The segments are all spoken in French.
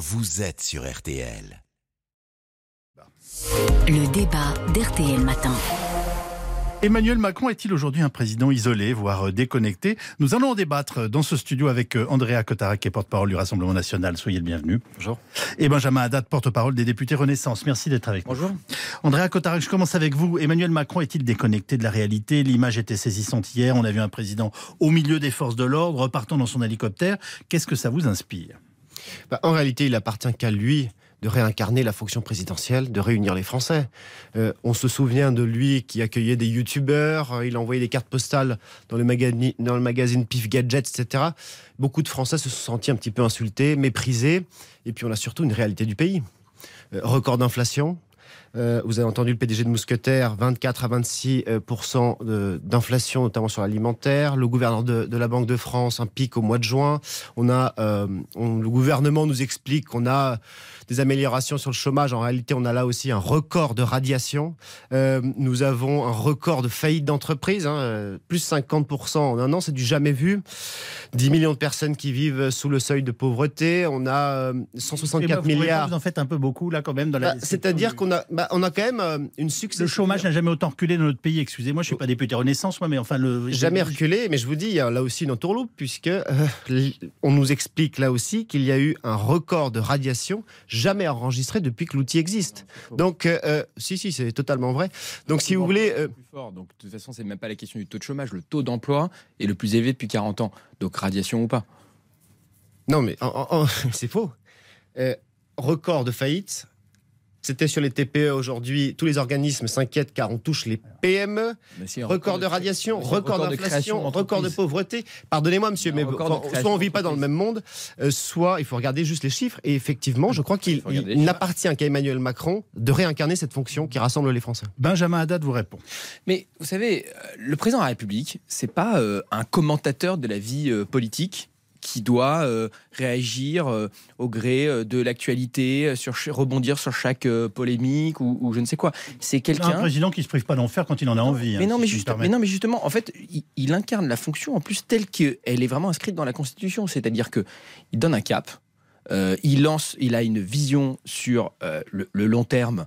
vous êtes sur RTL. Le débat d'RTL Matin. Emmanuel Macron est-il aujourd'hui un président isolé, voire déconnecté? Nous allons en débattre dans ce studio avec euh, Andrea Cotarac, qui est porte-parole du Rassemblement national. Soyez le bienvenu. Bonjour. Et Benjamin Haddad, porte-parole des députés Renaissance. Merci d'être avec nous. Bonjour. Andrea Cotarac, je commence avec vous. Emmanuel Macron est-il déconnecté de la réalité? L'image était saisissante hier. On a vu un président au milieu des forces de l'ordre, repartant dans son hélicoptère. Qu'est-ce que ça vous inspire? Bah, En réalité, il appartient qu'à lui de réincarner la fonction présidentielle, de réunir les Français. Euh, on se souvient de lui qui accueillait des youtubeurs, euh, il envoyait des cartes postales dans le, magazine, Pif Gadget, etc. Beaucoup de Français se sont sentis un petit peu insultés, méprisés. Et puis on a surtout une réalité du pays. Euh, record d'inflation, euh, vous avez entendu le PDG de Mousquetaire, 24 à 26% d'inflation, notamment sur l'alimentaire. Le gouverneur de, la Banque de France, un pic au mois de juin. On a, le gouvernement nous explique qu'on a des améliorations sur le chômage. En réalité, on a là aussi un record de radiation. Euh, nous avons un record de faillite d'entreprise, hein, euh, plus 50% en un an, c'est du jamais vu. 10 millions de personnes qui vivent sous le seuil de pauvreté. On a 164 euh, milliards. Vous en faites un peu beaucoup là quand même. Bah, c'est-à-dire qu'on a, bah, on a quand même une succession. Le chômage n'a jamais autant reculé dans notre pays. Excusez-moi, je suis pas député Renaissance, moi, mais enfin le. Jamais reculé, mais je vous dis, il y a là aussi une entourloupe puisque on nous explique là aussi qu'il y a eu un record de radiation jamais enregistré depuis que l'outil existe. Donc, euh, euh, si, si, c'est totalement vrai. Donc, si vous voulez. Euh, Donc, de toute façon, c'est même pas la question du taux de chômage. Le taux d'emploi est le plus élevé depuis 40 ans. Donc, radiation ou pas? Non, mais c'est faux. record de faillite, c'était sur les TPE aujourd'hui. Tous les organismes s'inquiètent car on touche les PME. Record de radiation, record d'inflation, record de pauvreté. Pardonnez-moi, monsieur, mais soit on ne vit pas dans le même monde, euh, soit il faut regarder juste les chiffres. Et effectivement, je crois qu'il n'appartient qu'à Emmanuel Macron de réincarner cette fonction qui rassemble les Français. Benjamin Haddad vous répond. Mais vous savez, euh, le président de la République, c'est pas euh, un commentateur de la vie politique qui doit euh, réagir euh, au gré euh, de l'actualité, sur rebondir sur chaque polémique ou, je ne sais quoi. C'est quelqu'un. Un président qui se prive pas d'en faire quand il en a envie. Mais, hein, non, mais, mais, non, mais justement, en fait, il, incarne la fonction en plus telle qu'elle est vraiment inscrite dans la Constitution, c'est-à-dire que il donne un cap, il lance, il a une vision sur le, long terme.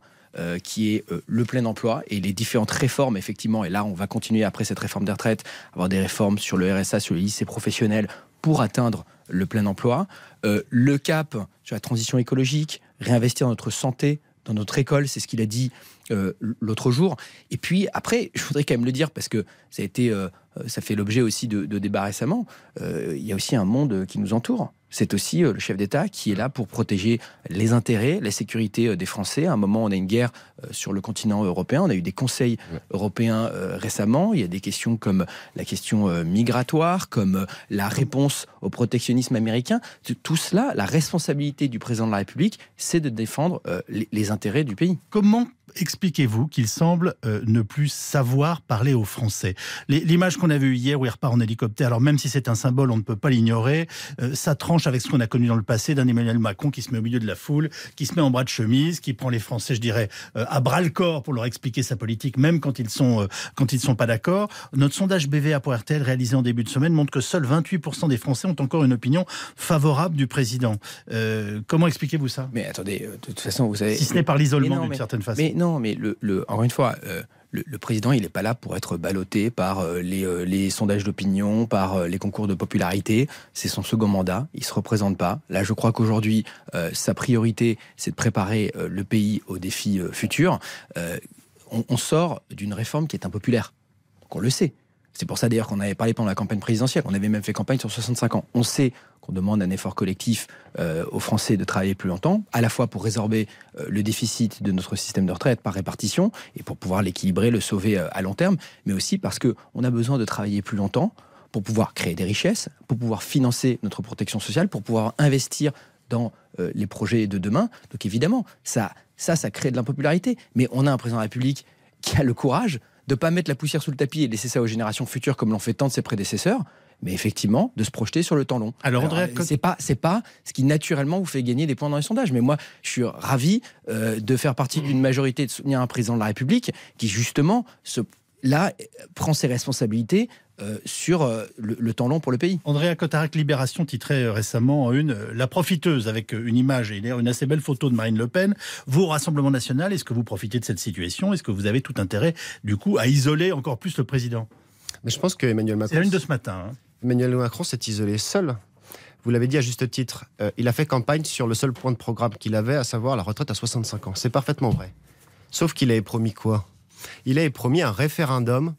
qui est le plein emploi et les différentes réformes, effectivement. Et là, on va continuer après cette réforme des retraites, avoir des réformes sur le RSA, sur les lycées professionnels, pour atteindre le plein emploi. Euh, le cap sur la transition écologique, réinvestir dans notre santé, dans notre école, c'est ce qu'il a dit euh, l'autre jour. Et puis après, je voudrais quand même le dire parce que ça a été, euh, ça fait l'objet aussi de, de débats récemment. il y a aussi un monde qui nous entoure c'est aussi euh, le chef d'État qui est là pour protéger les intérêts, la sécurité euh, des Français. À un moment, on a une guerre euh, sur le continent européen. On a eu des conseils européens récemment. Il y a des questions comme la question migratoire, comme la réponse au protectionnisme américain. Tout cela, la responsabilité du président de la République, c'est de défendre les intérêts du pays. Comment expliquez-vous qu'il semble euh, ne plus savoir parler aux Français L'image qu'on a vue hier où il repart en hélicoptère, alors même si c'est un symbole, on ne peut pas l'ignorer, euh, ça tranche avec ce qu'on a connu dans le passé d'un Emmanuel Macron qui se met au milieu de la foule, qui se met en bras de chemise, qui prend les Français, je dirais, euh, à bras le corps pour leur expliquer sa politique, même quand ils sont quand ils sont pas d'accord. Notre sondage BVA pour RTL réalisé en début de semaine montre que seuls 28% des Français ont encore une opinion favorable du président. comment expliquez-vous ça? Mais attendez, de toute façon, vous savez... Si ce n'est par l'isolement d'une certaine façon non, mais le, encore une fois, euh, le, président, il n'est pas là pour être ballotté par euh, euh, les, sondages d'opinion, par les concours de popularité. C'est son second mandat. Il se représente pas. Là, je crois qu'aujourd'hui, sa priorité, c'est de préparer le pays aux défis futurs. On, on, sort d'une réforme qui est impopulaire. Donc on le sait. C'est pour ça d'ailleurs qu'on avait parlé pendant la campagne présidentielle. On avait même fait campagne sur 65 ans. On sait qu'on demande un effort collectif euh, aux Français de travailler plus longtemps, à la fois pour résorber euh, le déficit de notre système de retraite par répartition et pour pouvoir l'équilibrer, le sauver euh, à long terme, mais aussi parce qu'on a besoin de travailler plus longtemps pour pouvoir créer des richesses, pour pouvoir financer notre protection sociale, pour pouvoir investir dans les projets de demain. Donc évidemment, ça, ça, ça crée de l'impopularité. Mais on a un président de la République qui a le courage de ne pas mettre la poussière sous le tapis et laisser ça aux générations futures comme l'ont fait tant de ses prédécesseurs, mais effectivement de se projeter sur le temps long. Alors, André, c'est pas c'est pas ce qui naturellement vous fait gagner des points dans les sondages. Mais moi, je suis ravi euh, de faire partie d'une majorité de soutenir un président de la République qui justement se là, prend ses responsabilités euh, sur euh, le, temps long pour le pays. Andrea Cotarac Libération titrait récemment en une La profiteuse avec une image et une assez belle photo de Marine Le Pen. Vous, Rassemblement national, est-ce que vous profitez de cette situation? Est-ce que vous avez tout intérêt, du coup, à isoler encore plus le président? Mais je pense que Emmanuel Macron. C'est la une de ce matin. Hein. Emmanuel Macron s'est isolé seul. Vous l'avez dit à juste titre, euh, il a fait campagne sur le seul point de programme qu'il avait, à savoir la retraite à 65 ans. C'est parfaitement vrai. Sauf qu'il avait promis quoi? Il avait promis un référendum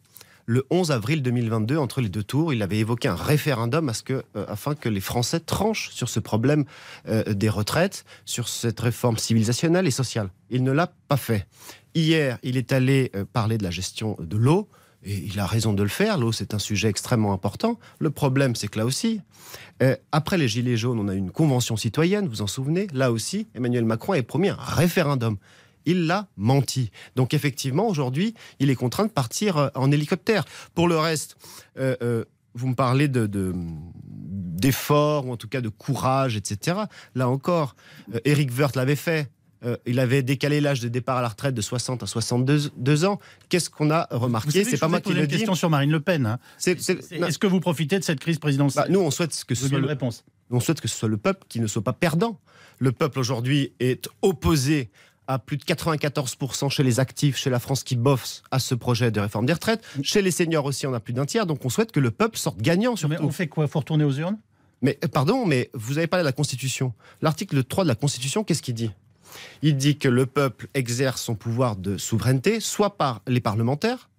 le 11 avril 2022, entre les deux tours, il avait évoqué un référendum que, euh, afin que les Français tranchent sur ce problème euh, des retraites, sur cette réforme civilisationnelle et sociale. Il ne l'a pas fait. Hier, il est allé euh, parler de la gestion de l'eau. Et il a raison de le faire. L'eau, c'est un sujet extrêmement important. Le problème, c'est que là aussi, après les Gilets jaunes, on a une convention citoyenne, vous en souvenez Là aussi, Emmanuel Macron avait promis un référendum il l'a menti. Donc effectivement, aujourd'hui, il est contraint de partir euh, en hélicoptère. Pour le reste, euh, euh, vous me parlez de, d'efforts, ou en tout cas de courage, etc. Là encore, Eric Woerth l'avait fait. il avait décalé l'âge de départ à la retraite de 60 à 62 ans. Qu'est-ce qu'on a remarqué? C'est pas moi qui le dis. une question sur Marine Le Pen. Hein. Est-ce que vous profitez de cette crise présidentielle? Bah, Nous, on souhaite que ce soit le... réponse. On souhaite que ce soit le peuple qui ne soit pas perdant. Le peuple aujourd'hui est opposé à plus de 94% chez les actifs, chez la France qui bosse à ce projet de réforme des retraites. Chez les seniors aussi, on a plus d'un tiers. Donc on souhaite que le peuple sorte gagnant surtout. Mais on fait quoi? Il faut retourner aux urnes? Mais euh, pardon, mais vous avez parlé de la Constitution. L'article 3 de la Constitution, qu'est-ce qu'il dit? Il dit que le peuple exerce son pouvoir de souveraineté, soit par les parlementaires,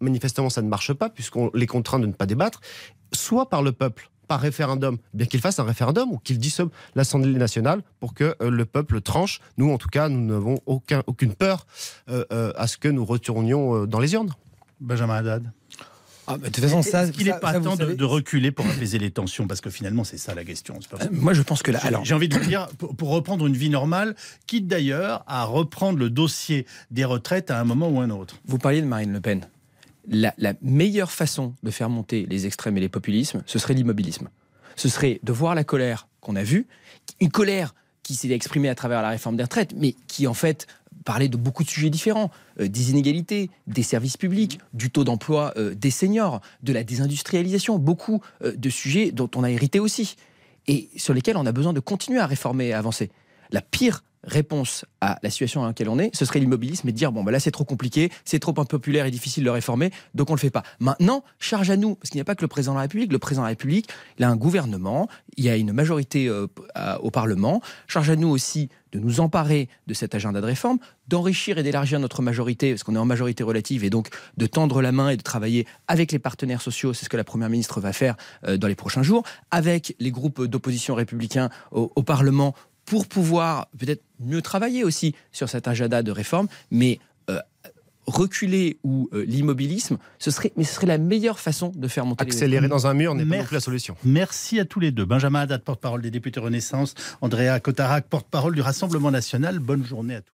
manifestement ça ne marche pas puisqu'on les contraint de ne pas débattre, soit par le peuple par référendum, bien qu'il fasse un référendum ou qu'il dissomme l'Assemblée nationale pour que euh, le peuple tranche. Nous, en tout cas, nous n'avons aucun, aucune peur euh, euh, à ce que nous retournions dans les urnes. Benjamin Haddad. Ah, de toute façon, ça, qu'il n'est pas temps de, reculer pour apaiser les tensions? Parce que finalement, c'est ça la question. moi, je pense que là. Alors, j'ai envie de vous dire, pour, reprendre une vie normale, quitte d'ailleurs à reprendre le dossier des retraites à un moment ou un autre. Vous parliez de Marine Le Pen la, meilleure façon de faire monter les extrêmes et les populismes, ce serait l'immobilisme. Ce serait de voir la colère qu'on a vue, une colère qui s'est exprimée à travers la réforme des retraites, mais qui en fait parlait de beaucoup de sujets différents, euh, des inégalités, des services publics, du taux d'emploi euh, des seniors, de la désindustrialisation, beaucoup euh, de sujets dont on a hérité aussi, et sur lesquels on a besoin de continuer à réformer et à avancer. La pire réponse à la situation dans laquelle on est, ce serait l'immobilisme et dire bon, bah là c'est trop compliqué, c'est trop impopulaire et difficile de réformer, donc on le fait pas. Maintenant, charge à nous, parce qu'il n'y a pas que le président de la République. Le président de la République, il a un gouvernement, il y a une majorité euh, au Parlement. Charge à nous aussi de nous emparer de cet agenda de réforme, d'enrichir et d'élargir notre majorité, parce qu'on est en majorité relative, et donc de tendre la main et de travailler avec les partenaires sociaux, c'est ce que la Première ministre va faire euh, dans les prochains jours, avec les groupes d'opposition républicains au Parlement pour pouvoir peut-être mieux travailler aussi sur cet agenda de réforme, mais euh, reculer ou euh, l'immobilisme, ce serait, mais ce serait la meilleure façon de faire monter Accélérer dans un mur n'est pas la solution. Merci à tous les deux. Benjamin Haddad, porte-parole des députés Renaissance, Andrea Cotarac, porte-parole du Rassemblement national. Bonne journée à tous.